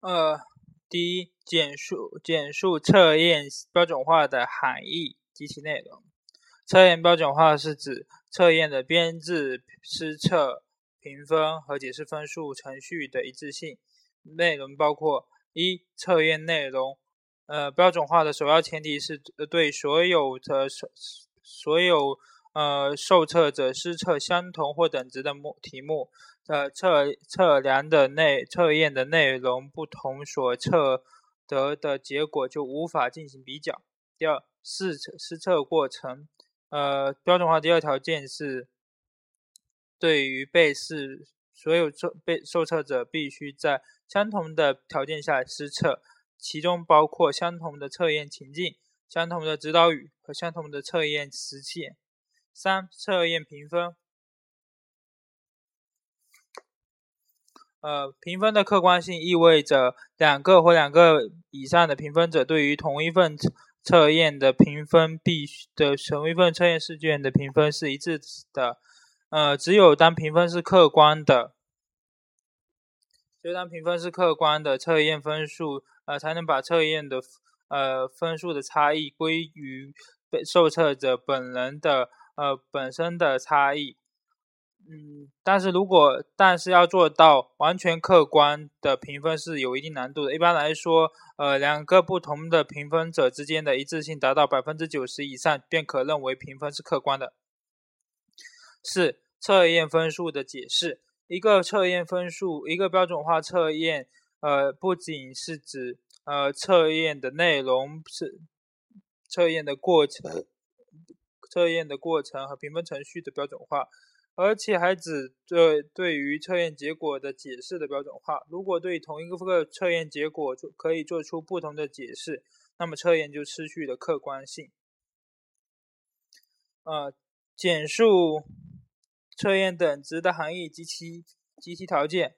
呃，第一，简述简述测验标准化的含义及其内容。测验标准化是指测验的编制、施测、评分和解释分数程序的一致性。内容包括：一、测验内容。呃，标准化的首要前提是对所有的所所有呃受测者施测相同或等值的目题目。呃，测测量的内测验的内容不同，所测得的结果就无法进行比较。第二，试测试测过程，呃，标准化第二条件是，对于被试所有受被受测者必须在相同的条件下施测，其中包括相同的测验情境、相同的指导语和相同的测验时限。三、测验评分。呃，评分的客观性意味着两个或两个以上的评分者对于同一份测验的评分必须的同一份测验试卷的评分是一致的。呃，只有当评分是客观的，只有当评分是客观的，测验分数呃才能把测验的呃分数的差异归于被受测者本人的呃本身的差异。嗯，但是如果但是要做到完全客观的评分是有一定难度的。一般来说，呃，两个不同的评分者之间的一致性达到百分之九十以上，便可认为评分是客观的。四、测验分数的解释。一个测验分数，一个标准化测验，呃，不仅是指呃测验的内容是测验的过程，测验的过程和评分程序的标准化。而且还指对对于测验结果的解释的标准化。如果对同一个测验结果做可以做出不同的解释，那么测验就失去了客观性。呃，简述测验等值的含义及其及其条件。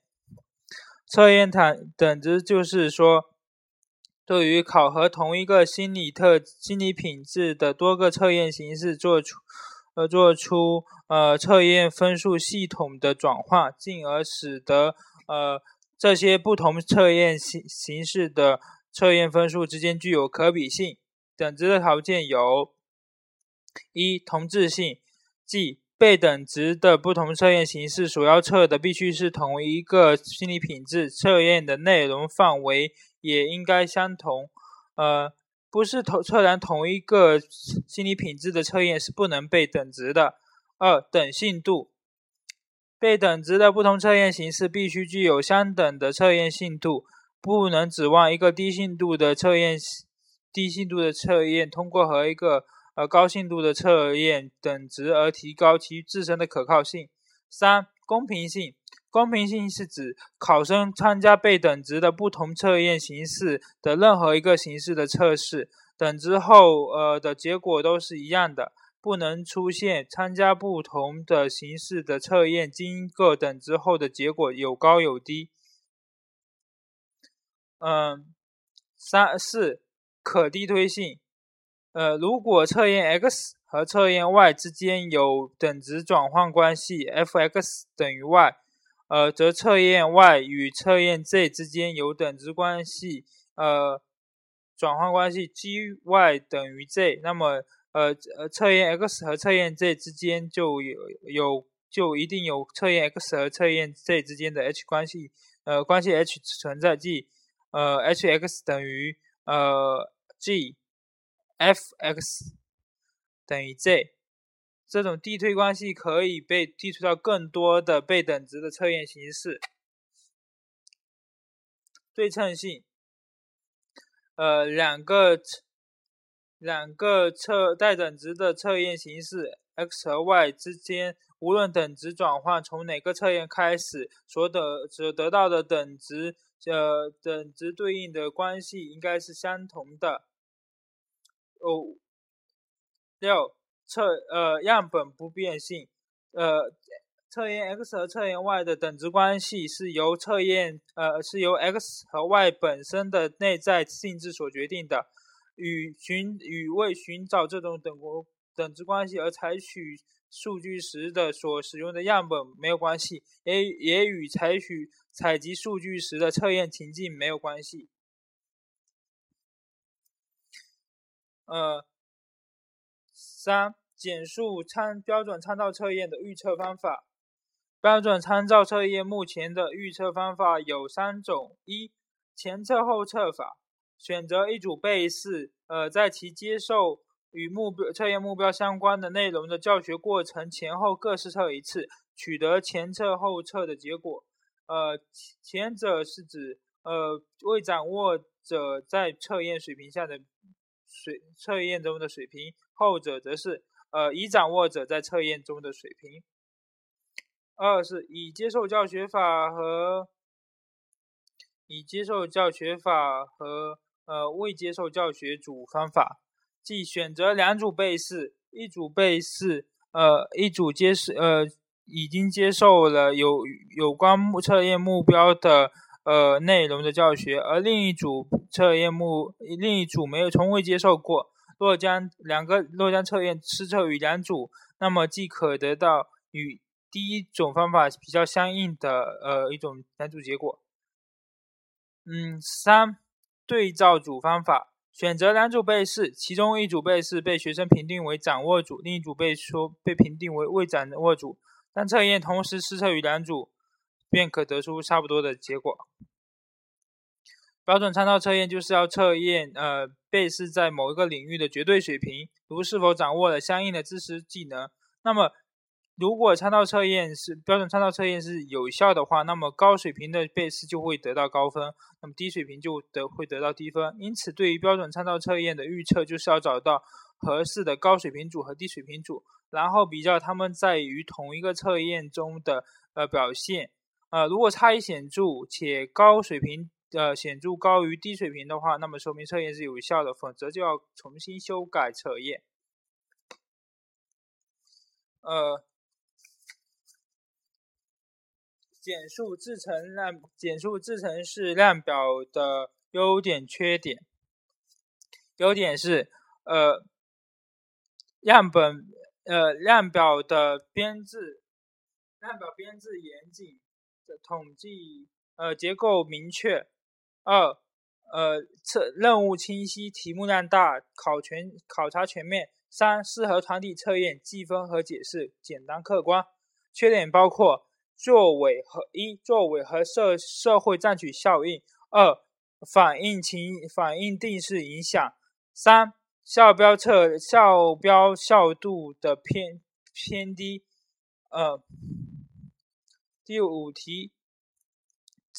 测验等等值就是说，对于考核同一个心理特心理品质的多个测验形式做出。呃，做出呃测验分数系统的转化，进而使得呃这些不同测验形形式的测验分数之间具有可比性。等值的条件有：一、同质性，即被等值的不同测验形式所要测的必须是同一个心理品质，测验的内容范围也应该相同。呃。不是同测量同一个心理品质的测验是不能被等值的。二、等信度，被等值的不同测验形式必须具有相等的测验信度，不能指望一个低信度的测验低信度的测验通过和一个呃高信度的测验等值而提高其自身的可靠性。三、公平性。公平性是指考生参加被等值的不同测验形式的任何一个形式的测试，等值后呃的结果都是一样的，不能出现参加不同的形式的测验经过等值后的结果有高有低。嗯，三四可递推性，呃，如果测验 x 和测验 y 之间有等值转换关系，f(x) 等于 y。呃，则测验 y 与测验 z 之间有等值关系，呃，转换关系 g(y) 等于 z，那么呃呃，测验 x 和测验 z 之间就有有就一定有测验 x 和测验 z 之间的 h 关系，呃，关系 h 存在，即呃 h(x) 等于呃 g(f(x) 等于 z。这种递推关系可以被递推到更多的被等值的测验形式。对称性，呃，两个两个测带等值的测验形式 x 和 y 之间，无论等值转换从哪个测验开始，所得所得到的等值，呃，等值对应的关系应该是相同的。哦，六。测呃样本不变性，呃测验 x 和测验 y 的等值关系是由测验呃是由 x 和 y 本身的内在性质所决定的，与寻与为寻找这种等国等值关系而采取数据时的所使用的样本没有关系，也也与采取采集数据时的测验情境没有关系。呃，三、简述参标准参照测验的预测方法。标准参照测验目前的预测方法有三种：一、前测后测法，选择一组被试，呃，在其接受与目标测验目标相关的内容的教学过程前后各试测一次，取得前测后测的结果。呃，前者是指呃未掌握者在测验水平下的。水测验中的水平，后者则是呃已掌握者在测验中的水平。二是以接受教学法和以接受教学法和呃未接受教学组方法，即选择两组被试，一组被试呃一组接受呃已经接受了有有关测验目标的。呃，内容的教学，而另一组测验目，另一组没有从未接受过。若将两个若将测验施测于两组，那么即可得到与第一种方法比较相应的呃一种两组结果。嗯，三对照组方法，选择两组被试，其中一组被试被学生评定为掌握组，另一组被说被评定为未掌握组。当测验同时施测于两组。便可得出差不多的结果。标准参照测验就是要测验呃被试在某一个领域的绝对水平，如是否掌握了相应的知识技能。那么，如果参照测验是标准参照测验是有效的话，那么高水平的被试就会得到高分，那么低水平就得会得到低分。因此，对于标准参照测验的预测，就是要找到合适的高水平组和低水平组，然后比较他们在于同一个测验中的呃表现。呃，如果差异显著且高水平呃显著高于低水平的话，那么说明测验是有效的，否则就要重新修改测验。呃，简述自成量，简述自成式量表的优点缺点。优点是，呃，样本呃量表的编制，量表编制严谨。统计呃结构明确，二呃测任务清晰，题目量大，考全考察全面。三适合团体测验，计分和解释简单客观。缺点包括作为和一作为和社社会占取效应。二反应情反应定式影响。三校标测校标效度的偏偏低。呃。第五题，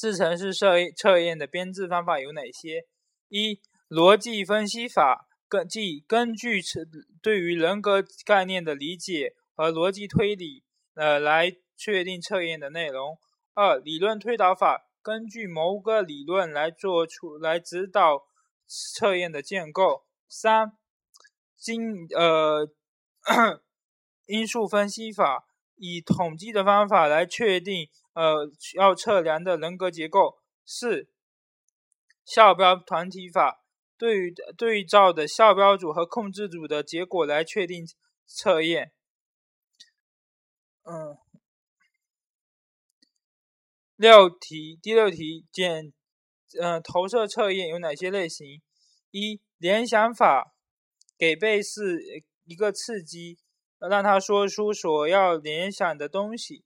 自程式测测验的编制方法有哪些？一、逻辑分析法，根即根据对于人格概念的理解和逻辑推理，呃，来确定测验的内容。二、理论推导法，根据某个理论来做出来指导测验的建构。三、经呃 因素分析法。以统计的方法来确定，呃，要测量的人格结构。四、校标团体法，对于对照的校标组和控制组的结果来确定测验。嗯。六题，第六题，简，嗯，投射测验有哪些类型？一、联想法，给被试一个刺激。让他说出所要联想的东西，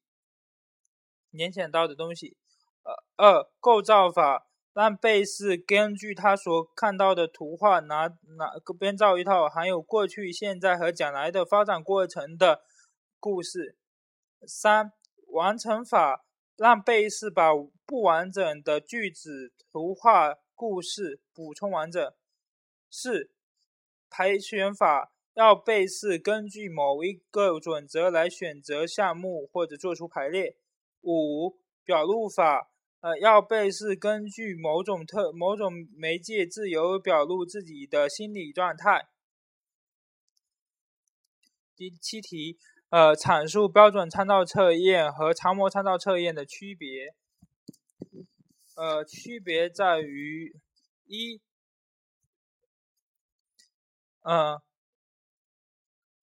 联想到的东西。呃，二构造法，让被试根据他所看到的图画，拿拿编造一套含有过去、现在和将来的发展过程的故事。三完成法，让被试把不完整的句子、图画、故事补充完整。四排选法。要被试根据某一个准则来选择项目或者做出排列。五表露法，呃，要被是根据某种特某种媒介自由表露自己的心理状态。第七题，呃，阐述标准参照测验和常模参照测验的区别。呃，区别在于一，嗯。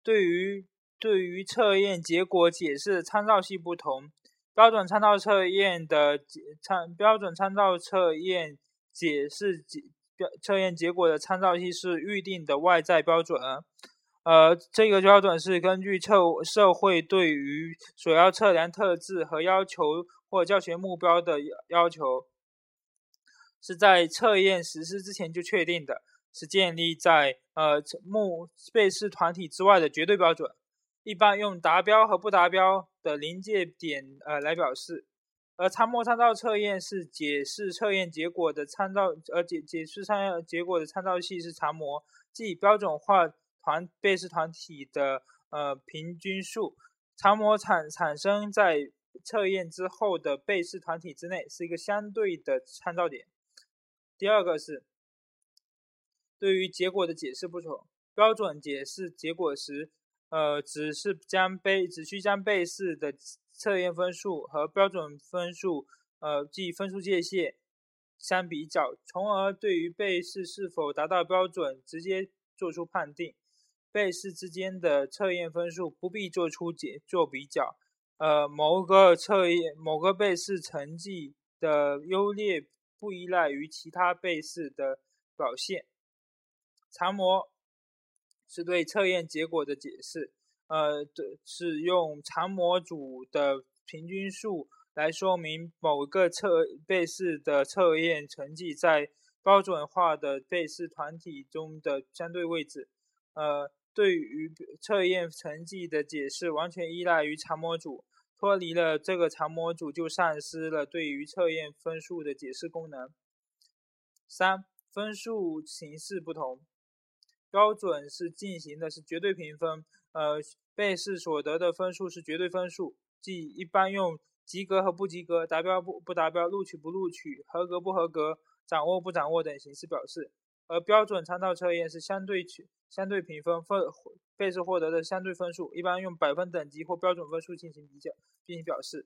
对于对于测验结果解释参照系不同。标准参照测验的参标准参照测验解释结标测验结果的参照系是预定的外在标准。呃，这个标准是根据测社会对于所要测量特质和要求或教学目标的要要求，是在测验实施之前就确定的，是建立在呃目被试团体之外的绝对标准。一般用达标和不达标的临界点呃来表示。而参模参照测验是解释测验结果的参照，而解解释参结果的参照系是常模，即标准化。团被试团体的呃平均数，常模产产生在测验之后的被试团体之内，是一个相对的参照点。第二个是对于结果的解释不同，标准解释结果时，呃只是将被只需将被试的测验分数和标准分数，呃即分数界限相比较，从而对于被试是否达到标准直接做出判定。被试之间的测验分数不必做出解做比较，呃，某个测验某个被试成绩的优劣不依赖于其他被试的表现。常模是对测验结果的解释，呃，对是用常模组的平均数来说明某个测被试的测验成绩在标准化的被试团体中的相对位置，呃。对于测验成绩的解释完全依赖于常模组，脱离了这个常模组就丧失了对于测验分数的解释功能。三、分数形式不同，标准是进行的是绝对评分，呃，被试所得的分数是绝对分数，即一般用及格和不及格、达标不不达标、录取不录取、合格不合格、掌握不掌握等形式表示。而标准参照测验是相对取相对评分分被试获得的相对分数，一般用百分等级或标准分数进行比较进行表示。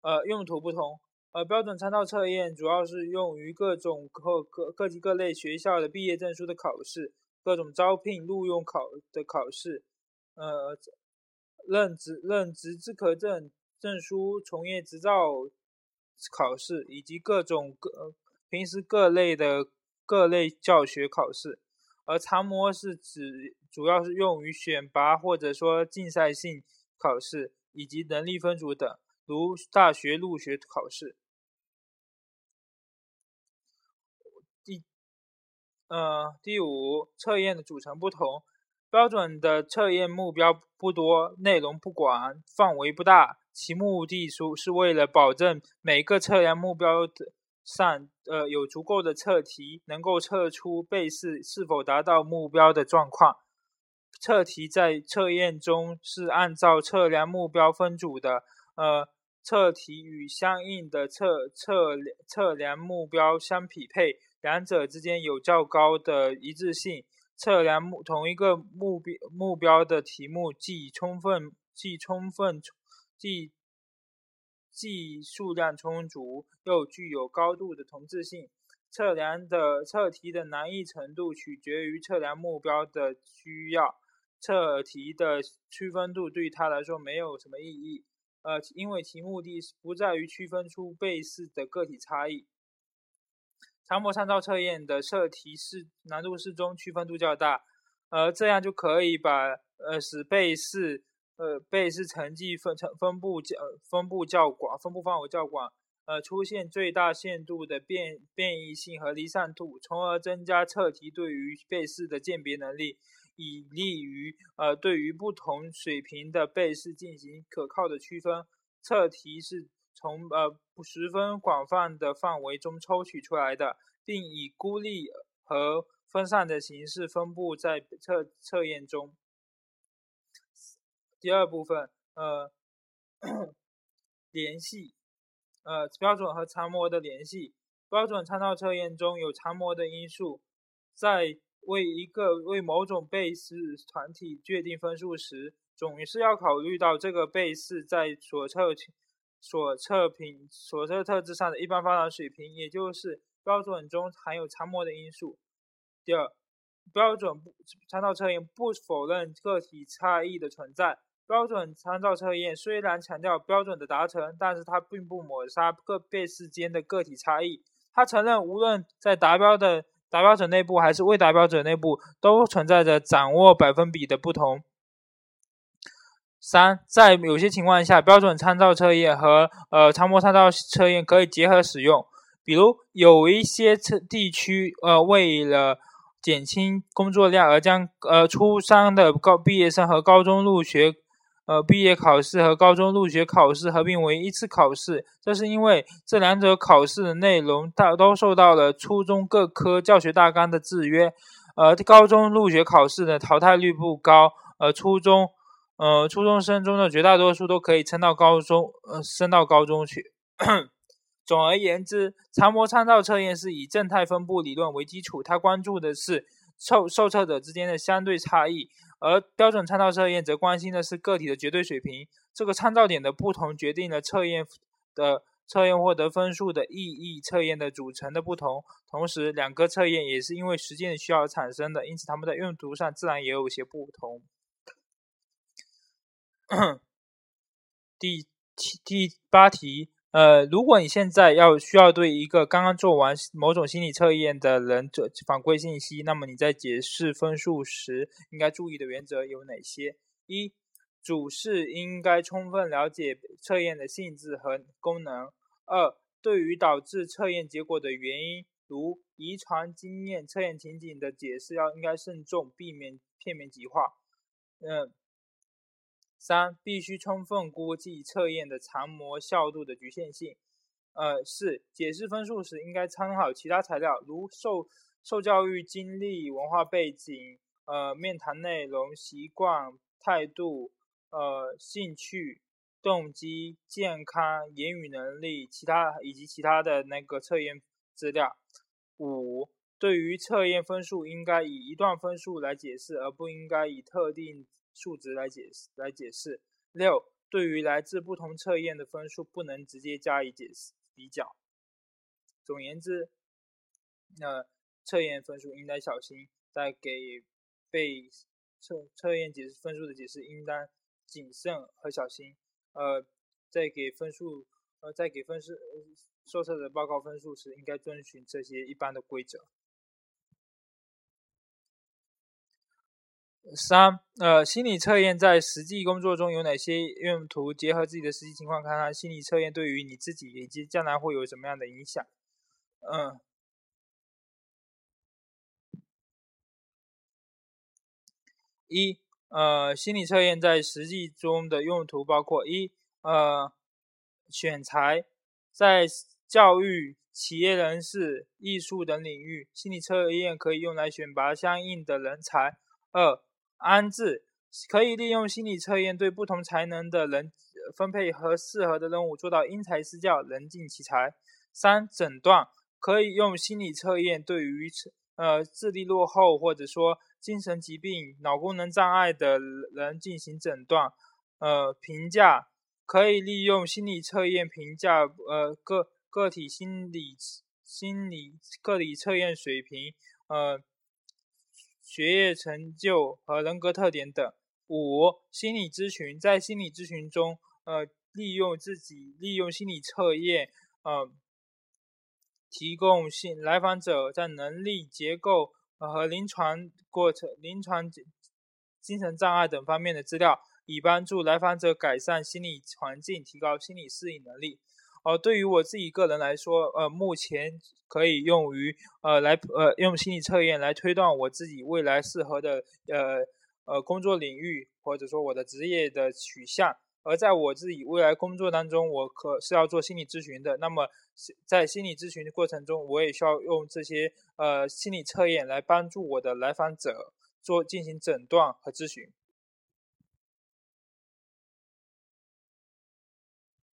呃，用途不同。呃，标准参照测验主要是用于各种各各各级各类学校的毕业证书的考试，各种招聘录用考的考试，呃，任职任职资格证证书、从业执照考试，以及各种各平时各类的。各类教学考试，而常模是指主要是用于选拔或者说竞赛性考试以及能力分组等，如大学入学考试。第，呃，第五，测验的组成不同，标准的测验目标不多，内容不广，范围不大，其目的是是为了保证每个测量目标的。上呃有足够的测题，能够测出被试是否达到目标的状况。测题在测验中是按照测量目标分组的，呃，测题与相应的测测测量目标相匹配，两者之间有较高的一致性。测量目同一个目标目标的题目，既充分既充分既。既数量充足，又具有高度的同质性。测量的测题的难易程度取决于测量目标的需要。测题的区分度对他来说没有什么意义。呃，因为其目的不在于区分出被试的个体差异。常模参照测验的测题是难度适中，区分度较大。呃，这样就可以把呃使被试。呃，被试成绩分成分布较分布较广，分布范围较广，呃，出现最大限度的变变异性和离散度，从而增加测题对于被试的鉴别能力，以利于呃对于不同水平的被试进行可靠的区分。测题是从呃十分广泛的范围中抽取出来的，并以孤立和分散的形式分布在测测验中。第二部分，呃，联系，呃，标准和常模的联系。标准参照测验中有常模的因素，在为一个为某种被试团体确定分数时，总是要考虑到这个被试在所测所测品所测特质上的一般发展水平，也就是标准中含有常模的因素。第二，标准参照测验不否认个体差异的存在。标准参照测验虽然强调标准的达成，但是它并不抹杀个别事间的个体差异。它承认，无论在达标的达标者内部还是未达标者内部，都存在着掌握百分比的不同。三，在有些情况下，标准参照测验和呃常模参照测验可以结合使用。比如，有一些测地区，呃，为了减轻工作量而将呃初三的高毕业生和高中入学。呃，毕业考试和高中入学考试合并为一次考试，这是因为这两者考试的内容大都受到了初中各科教学大纲的制约。呃，高中入学考试的淘汰率不高，呃，初中，呃，初中生中的绝大多数都可以升到高中，呃，升到高中去。总而言之，常模参照测验是以正态分布理论为基础，它关注的是受受测者之间的相对差异。而标准参照测验则关心的是个体的绝对水平。这个参照点的不同决定了测验的测验获得分数的意义，测验的组成的不同。同时，两个测验也是因为实践需要产生的，因此它们的用途上自然也有些不同。第七、第八题。呃，如果你现在要需要对一个刚刚做完某种心理测验的人做反馈信息，那么你在解释分数时应该注意的原则有哪些？一、主事应该充分了解测验的性质和功能。二、对于导致测验结果的原因，如遗传经验、测验情景的解释要应该慎重，避免片面极化。嗯。三、必须充分估计测验的常模效度的局限性。呃，四、解释分数时应该参考其他材料，如受受教育经历、文化背景、呃面谈内容、习惯、态度、呃兴趣、动机、健康、言语能力、其他以及其他的那个测验资料。五、对于测验分数，应该以一段分数来解释，而不应该以特定。数值来解释来解释。六，对于来自不同测验的分数，不能直接加以解释比较。总言之，那测验分数应当小心，在给被测测验解释分数的解释应当谨慎和小心。呃，在给分数呃在给分数呃受测者报告分数时，应该遵循这些一般的规则。三，呃，心理测验在实际工作中有哪些用途？结合自己的实际情况，看看心理测验对于你自己以及将来会有什么样的影响。嗯，一，呃，心理测验在实际中的用途包括一，呃，选材，在教育、企业人士、艺术等领域，心理测验可以用来选拔相应的人才。二安置可以利用心理测验对不同才能的人分配和适合的任务，做到因材施教，人尽其才。三诊断可以用心理测验对于呃智力落后或者说精神疾病、脑功能障碍的人进行诊断。呃，评价可以利用心理测验评价呃个个体心理心理个体测验水平。呃。学业成就和人格特点等。五、心理咨询，在心理咨询中，呃，利用自己利用心理测验，呃，提供性来访者在能力结构和临床过程、临床精神障碍等方面的资料，以帮助来访者改善心理环境，提高心理适应能力。哦，对于我自己个人来说，呃，目前可以用于呃来呃用心理测验来推断我自己未来适合的呃呃工作领域，或者说我的职业的取向。而在我自己未来工作当中，我可是要做心理咨询的。那么在心理咨询的过程中，我也需要用这些呃心理测验来帮助我的来访者做进行诊断和咨询。